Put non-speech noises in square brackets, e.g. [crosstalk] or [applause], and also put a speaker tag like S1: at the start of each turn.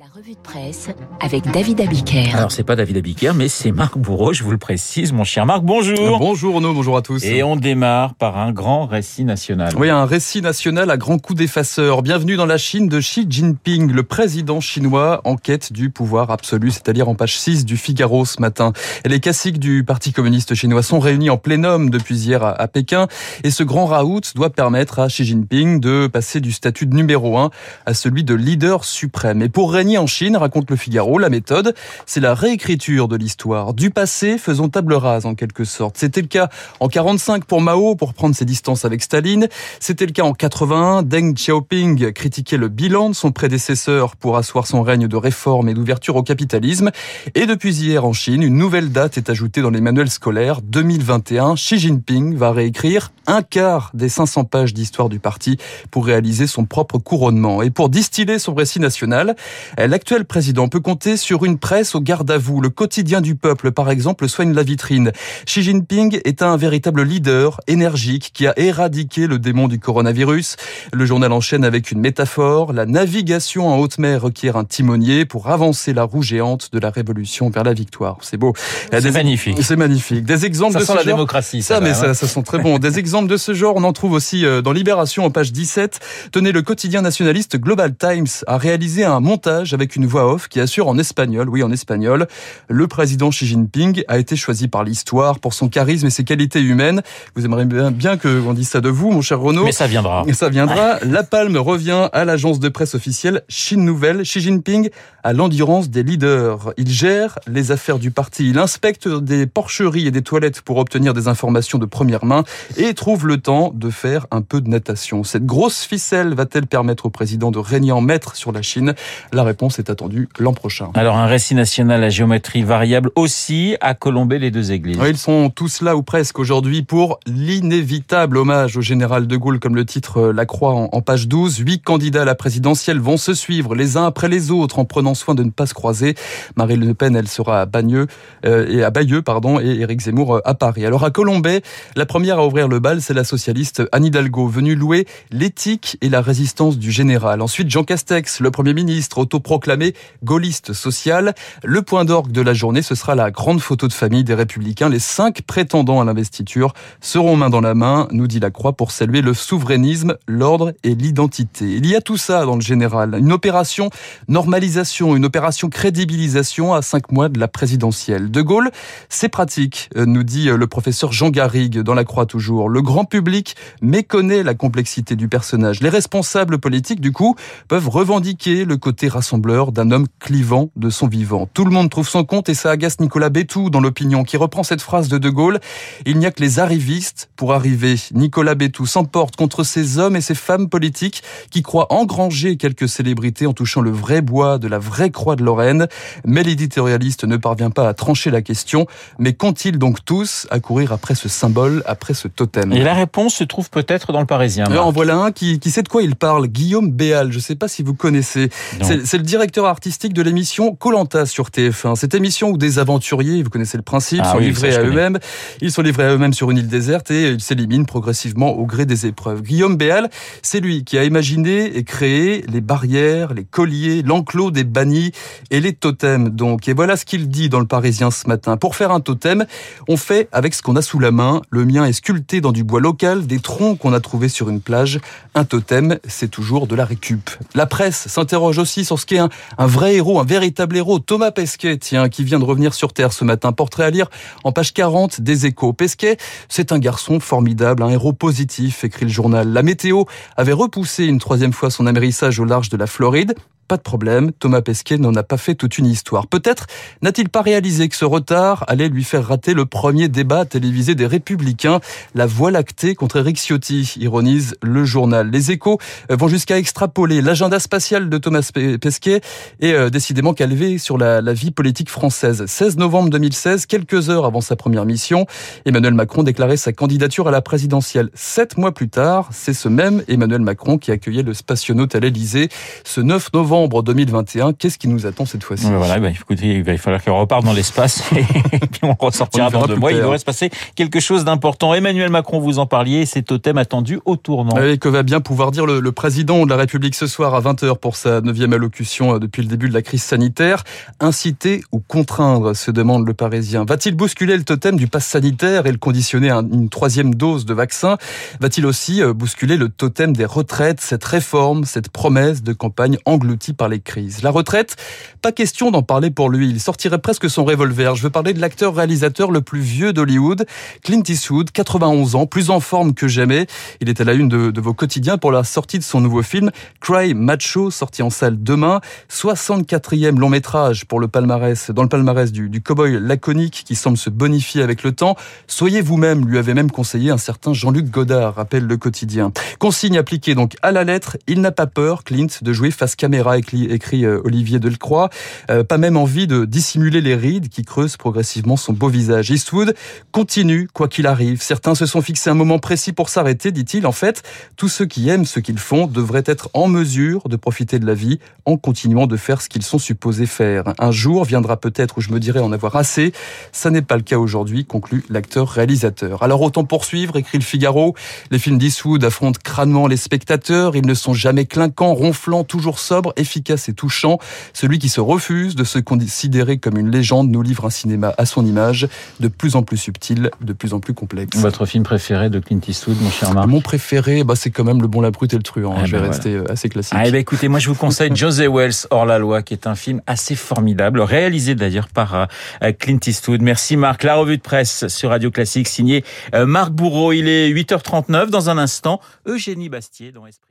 S1: La revue de presse avec David Abiker.
S2: Alors c'est pas David Abiker, mais c'est Marc Bourreau, je vous le précise, mon cher Marc. Bonjour.
S3: Bonjour Renaud, bonjour à tous.
S2: Et on démarre par un grand récit national.
S3: Oui, un récit national à grands coups d'effaceur. Bienvenue dans la Chine de Xi Jinping, le président chinois en quête du pouvoir absolu, c'est-à-dire en page 6 du Figaro ce matin. Et les classiques du Parti communiste chinois sont réunis en plénum depuis hier à, Pékin. Et ce grand raout doit permettre à Xi Jinping de passer du statut de numéro 1 à celui de leader suprême. Et pour régner en Chine, raconte le Figaro, la méthode, c'est la réécriture de l'histoire. Du passé, faisons table rase en quelque sorte. C'était le cas en 45 pour Mao pour prendre ses distances avec Staline. C'était le cas en 81. Deng Xiaoping critiquait le bilan de son prédécesseur pour asseoir son règne de réforme et d'ouverture au capitalisme. Et depuis hier en Chine, une nouvelle date est ajoutée dans les manuels scolaires. 2021, Xi Jinping va réécrire un quart des 500 pages d'histoire du parti pour réaliser son propre couronnement. Et pour distiller son récit national, L'actuel président peut compter sur une presse au garde à vous. Le quotidien du peuple, par exemple, soigne la vitrine. Xi Jinping est un véritable leader énergique qui a éradiqué le démon du coronavirus. Le journal enchaîne avec une métaphore. La navigation en haute mer requiert un timonier pour avancer la roue géante de la révolution vers la victoire. C'est beau.
S2: C'est magnifique.
S3: C'est magnifique. Des exemples
S2: ça
S3: de
S2: sent la démocratie.
S3: Ça, mais ça, ça sent très bon. Des [laughs] exemples de ce genre, on en trouve aussi euh, dans Libération en page 17. Tenez, le quotidien nationaliste Global Times a réalisé un montage avec une voix off qui assure en espagnol, oui en espagnol, le président Xi Jinping a été choisi par l'histoire pour son charisme et ses qualités humaines. Vous aimeriez bien, bien que on dise ça de vous, mon cher Renaud.
S2: Mais ça viendra.
S3: Ça viendra. La palme revient à l'agence de presse officielle Chine Nouvelle. Xi Jinping a l'endurance des leaders. Il gère les affaires du parti. Il inspecte des porcheries et des toilettes pour obtenir des informations de première main et trouve le temps de faire un peu de natation. Cette grosse ficelle va-t-elle permettre au président de régner en maître sur la Chine? La réponse réponse est attendue l'an prochain.
S2: Alors un récit national à géométrie variable aussi à colomber les deux églises.
S3: ils sont tous là ou presque aujourd'hui pour l'inévitable hommage au général de Gaulle comme le titre La Croix en page 12. Huit candidats à la présidentielle vont se suivre les uns après les autres en prenant soin de ne pas se croiser. Marine Le Pen, elle sera à Bagneux euh, et à Bayeux pardon et Éric Zemmour euh, à Paris. Alors à Colombay, la première à ouvrir le bal, c'est la socialiste Anne Hidalgo venue louer l'éthique et la résistance du général. Ensuite Jean Castex, le Premier ministre, auto proclamé gaulliste social. Le point d'orgue de la journée, ce sera la grande photo de famille des Républicains. Les cinq prétendants à l'investiture seront main dans la main, nous dit la Croix, pour saluer le souverainisme, l'ordre et l'identité. Il y a tout ça dans le général. Une opération normalisation, une opération crédibilisation à cinq mois de la présidentielle. De Gaulle, c'est pratique, euh, nous dit euh, le professeur Jean Garrigue dans la Croix toujours. Le grand public méconnaît la complexité du personnage. Les responsables politiques, du coup, peuvent revendiquer le côté rassembleur d'un homme clivant de son vivant. Tout le monde trouve son compte et ça agace Nicolas Bétou dans l'opinion qui reprend cette phrase de De Gaulle. Il n'y a que les arrivistes pour arriver. Nicolas Bétou s'emporte contre ces hommes et ces femmes politiques qui croient engranger quelques célébrités en touchant le vrai bois de la vraie croix de Lorraine. Mais l'éditorialiste ne parvient pas à trancher la question. Mais qu'ont-ils donc tous à courir après ce symbole, après ce totem?
S2: Et la réponse se trouve peut-être dans le Parisien.
S3: En voilà un qui, qui sait de quoi il parle. Guillaume Béal. Je ne sais pas si vous connaissez. C'est le directeur artistique de l'émission Colanta sur TF1. Cette émission où des aventuriers, vous connaissez le principe, ah sont livrés à eux-mêmes. Ils sont livrés à eux-mêmes sur une île déserte et ils s'éliminent progressivement au gré des épreuves. Guillaume Béal, c'est lui qui a imaginé et créé les barrières, les colliers, l'enclos des bannis et les totems. Donc, et voilà ce qu'il dit dans le Parisien ce matin. Pour faire un totem, on fait avec ce qu'on a sous la main. Le mien est sculpté dans du bois local, des troncs qu'on a trouvés sur une plage. Un totem, c'est toujours de la récup. La presse s'interroge aussi sur ce qu'est un, vrai héros, un véritable héros, Thomas Pesquet, tiens, qui vient de revenir sur Terre ce matin. Portrait à lire en page 40 des Échos. Pesquet, c'est un garçon formidable, un héros positif, écrit le journal. La météo avait repoussé une troisième fois son amérissage au large de la Floride. Pas de problème, Thomas Pesquet n'en a pas fait toute une histoire. Peut-être n'a-t-il pas réalisé que ce retard allait lui faire rater le premier débat télévisé des Républicains, la Voie lactée contre Eric Ciotti, ironise le journal. Les échos vont jusqu'à extrapoler l'agenda spatial de Thomas Pesquet et euh, décidément calvé sur la, la vie politique française. 16 novembre 2016, quelques heures avant sa première mission, Emmanuel Macron déclarait sa candidature à la présidentielle. Sept mois plus tard, c'est ce même Emmanuel Macron qui accueillait le spationaute à l'Elysée. Ce 9 novembre novembre 2021. Qu'est-ce qui nous attend cette fois-ci?
S2: Voilà, bah, écoutez, il va falloir qu'on reparte dans l'espace [laughs] et puis on ressortira dans deux mois. Il devrait se passer quelque chose d'important. Emmanuel Macron, vous en parliez, c'est thème attendu au tournant.
S3: Et que va bien pouvoir dire le, le président de la République ce soir à 20h pour sa neuvième allocution euh, depuis le début de la crise sanitaire? Inciter ou contraindre, se demande le Parisien. Va-t-il bousculer le totem du pass sanitaire et le conditionner à une troisième dose de vaccin? Va-t-il aussi euh, bousculer le totem des retraites, cette réforme, cette promesse de campagne engloutie par les crises La retraite, pas question d'en parler pour lui. Il sortirait presque son revolver. Je veux parler de l'acteur-réalisateur le plus vieux d'Hollywood, Clint Eastwood, 91 ans, plus en forme que jamais. Il est à la une de, vos quotidiens pour la sortie de son nouveau film Cry Macho, sorti en salle demain. 64e long métrage pour le palmarès, dans le palmarès du, du cowboy laconique qui semble se bonifier avec le temps. Soyez vous-même, lui avait même conseillé un certain Jean-Luc Godard, rappelle le quotidien. Consigne appliquée donc à la lettre. Il n'a pas peur, Clint, de jouer face caméra, écrit, écrit euh, Olivier Delcroix. Euh, pas même envie de dissimuler les rides qui creusent progressivement son beau visage. Eastwood continue, quoi qu'il arrive. Certains se sont fixés un moment précis pour s'arrêter, dit-il. En fait, tous ceux qui aiment ce qu'ils font devraient être en mesure de profiter de la vie en continuant de faire ce qu'ils sont supposés faire. Un jour viendra peut-être où je me dirai en avoir assez. Ça n'est pas le cas aujourd'hui, conclut l'acteur-réalisateur. Alors autant poursuivre, écrit le Figaro. Les films d'Eastwood affrontent crânement les spectateurs. Ils ne sont jamais clinquants, ronflants, toujours sobres, efficaces et touchants. Celui qui se refuse de se considérer comme une légende nous livre un cinéma à son image, de plus en plus subtil, de plus en plus complexe.
S2: Votre film préféré de Clint Eastwood, mon cher Marc
S3: Mon préféré, bah, c'est quand même Le Bon, la Brute et le Truand. Ah je vais ben rester voilà. assez classique.
S2: Ah, eh ben écoutez, moi je vous conseille [laughs] José Wells hors la loi, qui est un film assez formidable, réalisé d'ailleurs par euh, Clint Eastwood. Merci Marc. La revue de presse sur Radio Classique, signée euh, Marc Bourreau. Il est 8h39. Dans un instant, Eugénie Bastier dans Esprit.